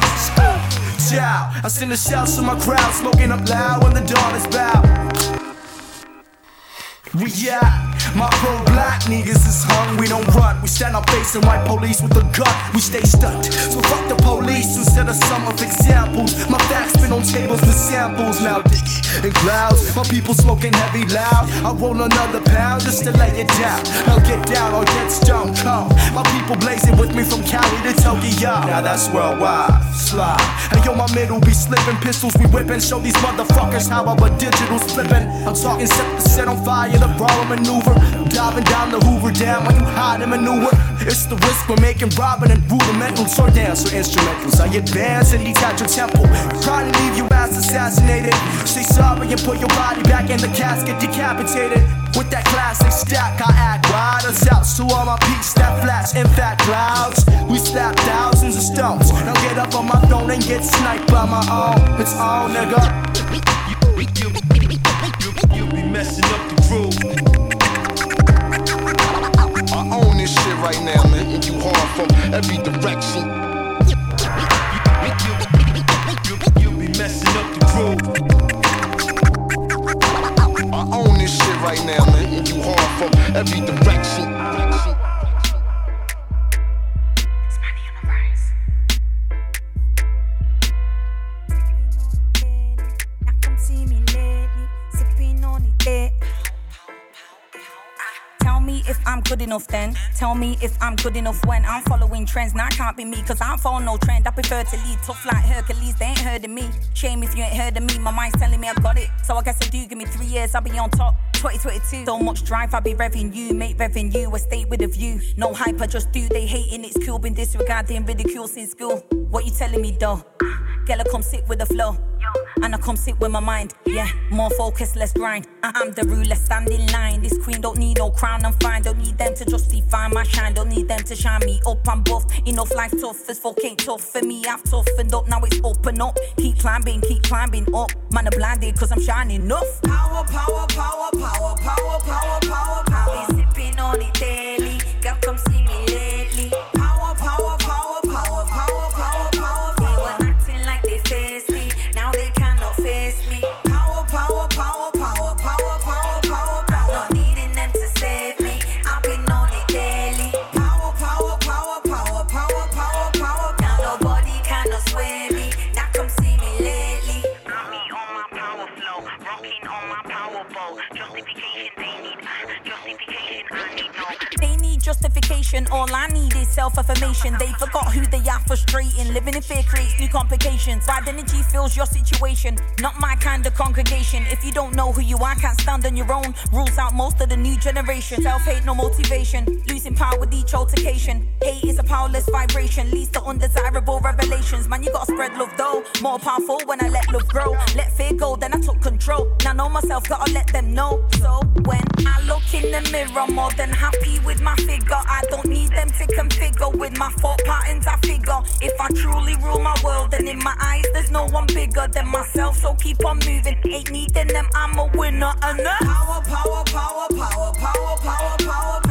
I send a shout to my crowd, smoking up loud when the dawn is bound. We yeah, My pro black niggas is hung, we don't run. We stand up facing white police with a gun. We stay stunned. So fuck the police instead of some of examples. My facts been on tables with samples. Now diggy in clouds. My people smoking heavy loud. I roll another pound just to lay it down. Now get down or get stoned, cold. My people blazing with me from Cali to Tokyo. Now that's worldwide. Slide. And yo, my middle be slipping. Pistols we whipping. Show these motherfuckers how our digital flipping. I'm talking set the set on fire, the brawler maneuver. Diving down the Hoover Dam while you hide and maneuver. It's the risk we're making, robbing and rudimental. So dance or instrumentals. I advance and detach your temple. To leave you ass assassinated. Say sorry and put your body back in the casket, decapitated. With that classic stack, I act wide as out. So all my peaks that flash in fat clouds. We slap thousands of stones. Now get up on my throne and get sniped by my own. It's all, nigga. You right now, man. And you hard from every direction. You be messing up the groove. I own this shit right now, man. And you hard from every direction. I'm good enough then. Tell me if I'm good enough when I'm following trends. Now I can't be me, cause I don't follow no trend. I prefer to lead tough like Hercules, they ain't heard of me. Shame if you ain't heard of me, my mind's telling me I got it. So I guess I do give me three years, I'll be on top. 2022, so much drive, I'll be revving you, make revenue, a state with a view. No hype, I just do, they hating, it's cool, been disregarding ridicule since school. What you telling me though? Girl, I come sit with the flow. And I come sit with my mind. Yeah, more focus, less grind. I am the ruler, stand in line. This queen don't need no crown, I'm fine. Don't need them to justify my shine. Don't need them to shine me up. I'm buff. Enough life tough as fuck ain't tough for me. I've toughened up, now it's open up. Keep climbing, keep climbing up. Man, I'm blinded cause I'm shining enough. Power, power, power, power, power, power, power, power. Is self-affirmation. They forgot who they are, frustrating. Living in fear creates new complications. Bad energy fills your situation. Not my kind of congregation. If you don't know who you are, can't stand on your own. Rules out most of the new generation. Self-hate, no motivation. Losing power with each altercation. Hate is a powerless vibration. Leads to undesirable revelations. Man, you gotta spread love though. More powerful when I let love grow. Let fear go, then I took control. Now know myself, gotta let them know. So when I look in the mirror, more than happy with my figure. I don't need them to configure with my thought patterns. I figure if I truly rule my world, then in my eyes there's no one bigger than myself. So keep on moving. Ain't needing them, I'm a winner. And power, power, power, power, power, power, power,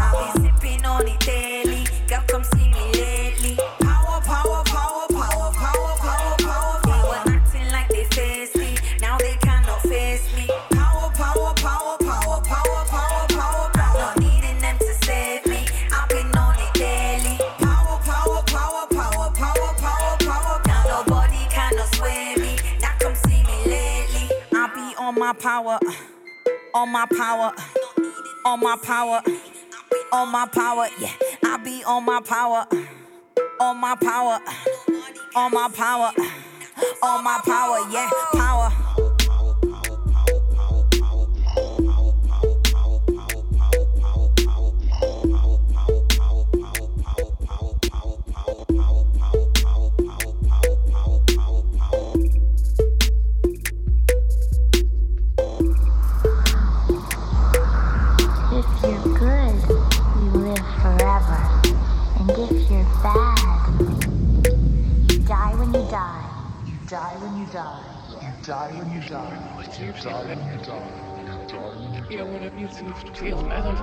my power, on my power, on my power, on my power. Yeah, I be on my power, on my power, on my power, on my power. Yeah, You die when you die. You die when you die. Ja, maar dat niet veel verder.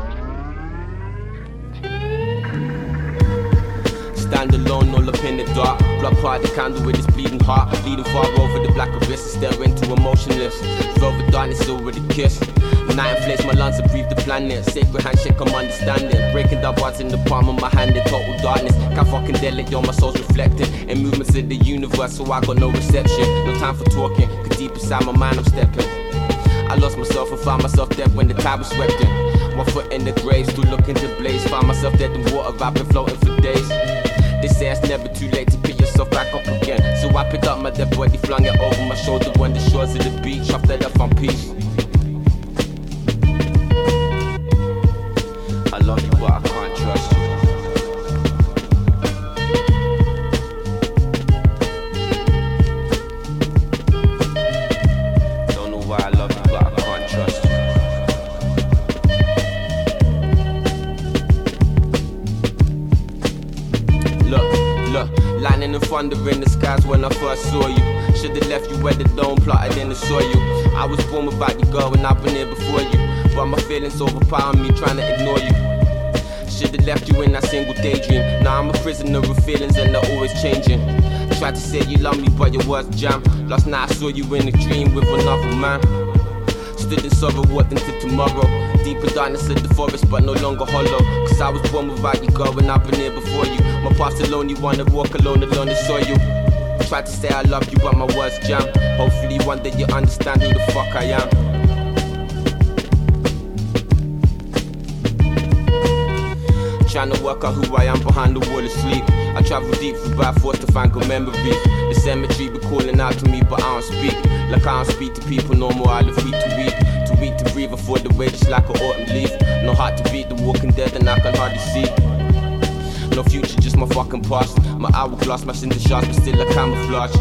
Stand alone, all up in the dark. Blood part the candle with his bleeding heart. Bleeding far over the black abyss. Stare into emotionless. Velvet darkness already kissed. Night inflates my lungs to breathe the planet. Sacred handshake, I'm understanding. Breaking down bars in the palm of my hand in total darkness. Can't fucking delete, yo, my soul's reflecting. In movements in the universe, so I got no reception. No time for talking, cause deep inside my mind I'm stepping. I lost myself and found myself dead when the tide was swept in. One foot in the grave, still looking to blaze. Find myself dead in water, I've been floating for days. They say it's never too late to pick yourself back up again. So I picked up my dead body, flung it over my shoulder when the shores of the beach. After that, I found peace. Overpower me, trying to ignore you. Should've left you in that single daydream. Now I'm a prisoner of feelings and they're always changing. Tried to say you love me, but your words jam. Last night I saw you in a dream with another man. Stood in sorrow, walked into tomorrow. Deeper darkness of the forest, but no longer hollow. Cause I was born without you, girl, and I've been here before you. My past alone, you wanna walk alone along the you. Tried to say I love you, but my words jam. Hopefully one day you understand who the fuck I am. Trying to work out who I am behind the wall of sleep. I travel deep bad thoughts to find good memories. The cemetery be calling out to me, but I don't speak. Like I don't speak to people no more. I live week to week. Too weak to breathe, afford the way just like an autumn leaf. No heart to beat the walking dead, and I can hardly see. No future, just my fucking past. My hourglass, my cinder shards, but still a camouflage.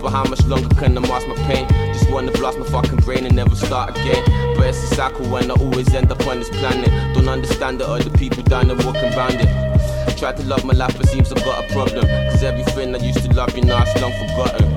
But how much longer can I mask my pain? Just wanna blast my fucking brain and never start again. It's a cycle and I always end up on this planet. Don't understand it, other people down there walking around it. Try to love my life, but seems I've got a problem. Cause everything I used to love, you know, it's long forgotten.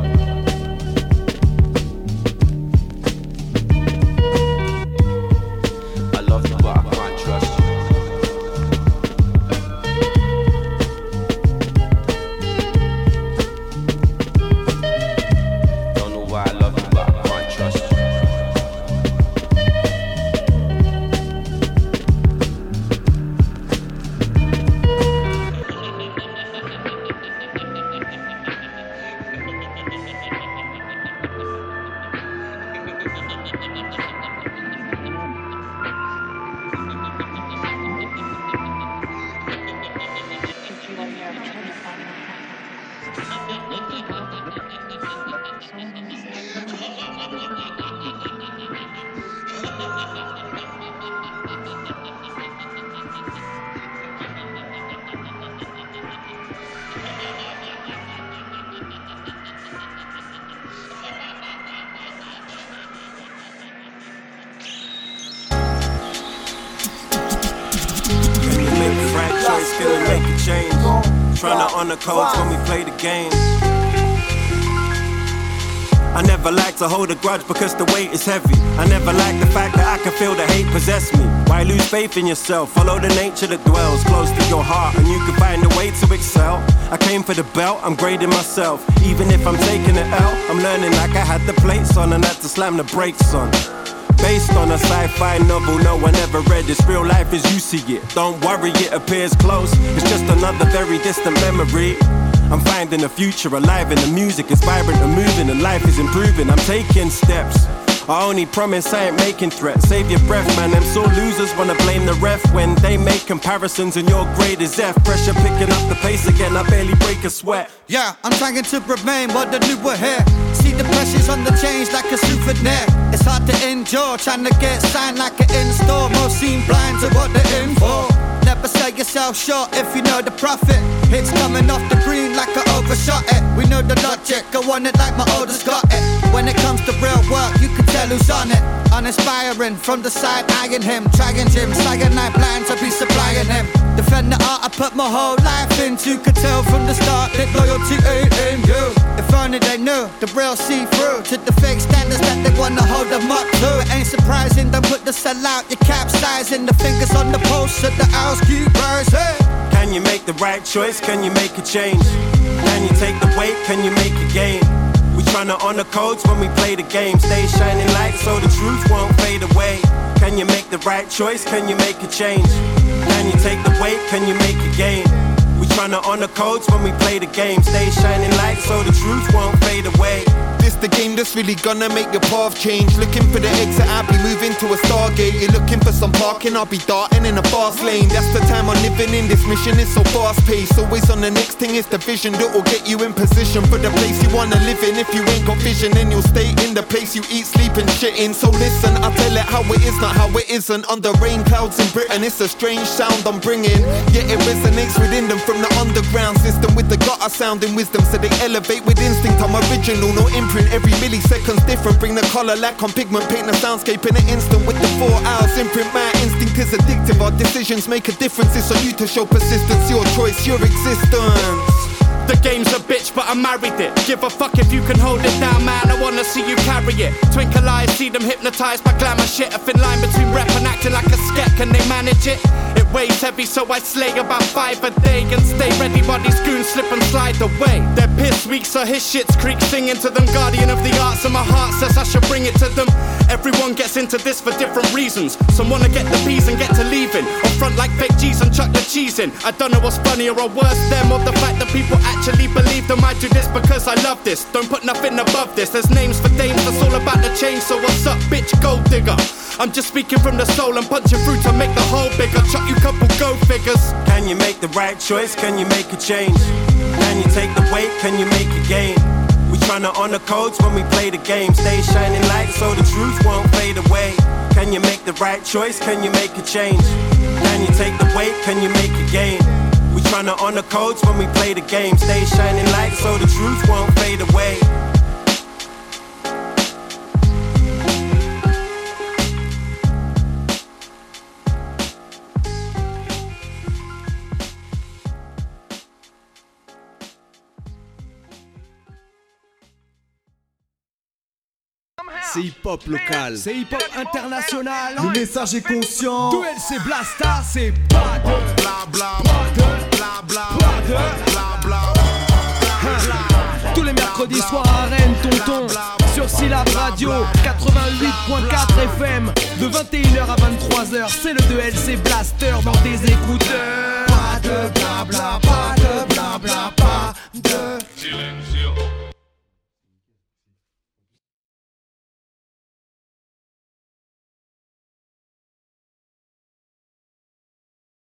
I never like to hold a grudge because the weight is heavy. I never like the fact that I can feel the hate possess me. Why lose faith in yourself? Follow the nature that dwells close to your heart, and you can find a way to excel. I came for the belt, I'm grading myself. Even if I'm taking it out, I'm learning like I had the plates on and had to slam the brakes on. Based on a sci-fi novel no one ever read. It's real life as you see it. Don't worry, it appears close. It's just another very distant memory. I'm finding a future alive and the music is vibrant and moving and life is improving. I'm taking steps. I only promise I ain't making threats. Save your breath, man. Them sore losers wanna blame the ref when they make comparisons and your grade is F. Pressure picking up the pace again. I barely break a sweat. Yeah, I'm trying to remain what the new were here. See the pressures on the change like a souvenir. It's hard to endure, trying to get signed like an in store. Most seem blind to what they're in for. Never sell yourself short if you know the profit. It's coming off the green like I overshot it. We know the logic, I want it like my oldest got it. When it comes to real work, you can tell who's on it. Uninspiring from the side, eyeing him. Trying Jim, cyanide blind to be supplying him. Defend the art I put my whole life into. Could tell from the start that loyalty ain't in you. If only they knew the real see through to the fake standards that they wanna hold them up to. It ain't surprising, don't put the cell out, you're capsizing. The fingers on the pulse of the hours keep rising. Can you make the right choice? Can you make a change? Can you take the weight? Can you make a gain? We tryna honor codes when we play the game. Stay shining light so the truth won't fade away. Can you make the right choice? Can you make a change? Can you take the weight? Can you make a gain? We tryna honor codes when we play the game. Stay shining light so the truth won't fade away. This the game that's really gonna make your path change. Looking for the exit, I'll be moving to a Stargate. You're looking for some parking, I'll be darting in a fast lane. That's the time I'm living in. This mission is so fast paced. Always on the next thing, it's the vision that will get you in position for the place you wanna live in. If you ain't got vision, then you'll stay in the place you eat, sleep, and shit in. So listen, I tell it how it is, not how it isn't. Under rain clouds in Britain, it's a strange sound I'm bringing. Yet it resonates within them from the underground system with the gutter sounding wisdom. So they elevate with instinct. I'm original, no imprint. Every millisecond's different. Bring the color lack on pigment, paint the soundscape in an instant with the four hours imprint. My instinct is addictive. Our decisions make a difference. It's on you to show persistence. Your choice, your existence. The game's a bitch, but I married it. Give a fuck if you can hold it down, man. I wanna see you carry it. Twinkle eyes, see them hypnotized by glamour shit. A thin line between rap and acting like a sket. Can they manage it? It weighs heavy, so I slay about five a day and stay ready while these goons slip and slide away. They're pissed weak, so his shit's creek singing to them. Guardian of the arts, and my heart says I should bring it to them. Everyone gets into this for different reasons. Some wanna get the peas and get to leaving. Or front like fake G's and chuck the cheese in. I don't know what's funnier or worse, them or the fact that people actually believe them. I do this because I love this. Don't put nothing above this. There's names for dames, that's all about the change. So what's up, bitch, gold digger? I'm just speaking from the soul and punching through to make the hole bigger. Chuck you couple go figures. Can you make the right choice? Can you make a change? Can you take the weight? Can you make a gain? We tryna honor codes when we play the game. Stay shining light so the truth won't fade away. Can you make the right choice? Can you make a change? Can you take the weight? Can you make a gain? We tryna honor codes when we play the game. Stay shining light so the truth won't fade away. C'est hip-hop local. C'est hip-hop international. Le message est conscient. Tout LC Blasta, c'est pas de bla bla pas de bla bla pas de bla bla Tous les mercredis soirs à Rennes, tonton. Sur Syllab Radio 88.4 FM. De 21h à 23h, c'est le 2LC Blaster dans tes écouteurs. Pas de bla bla pas de bla bla pas de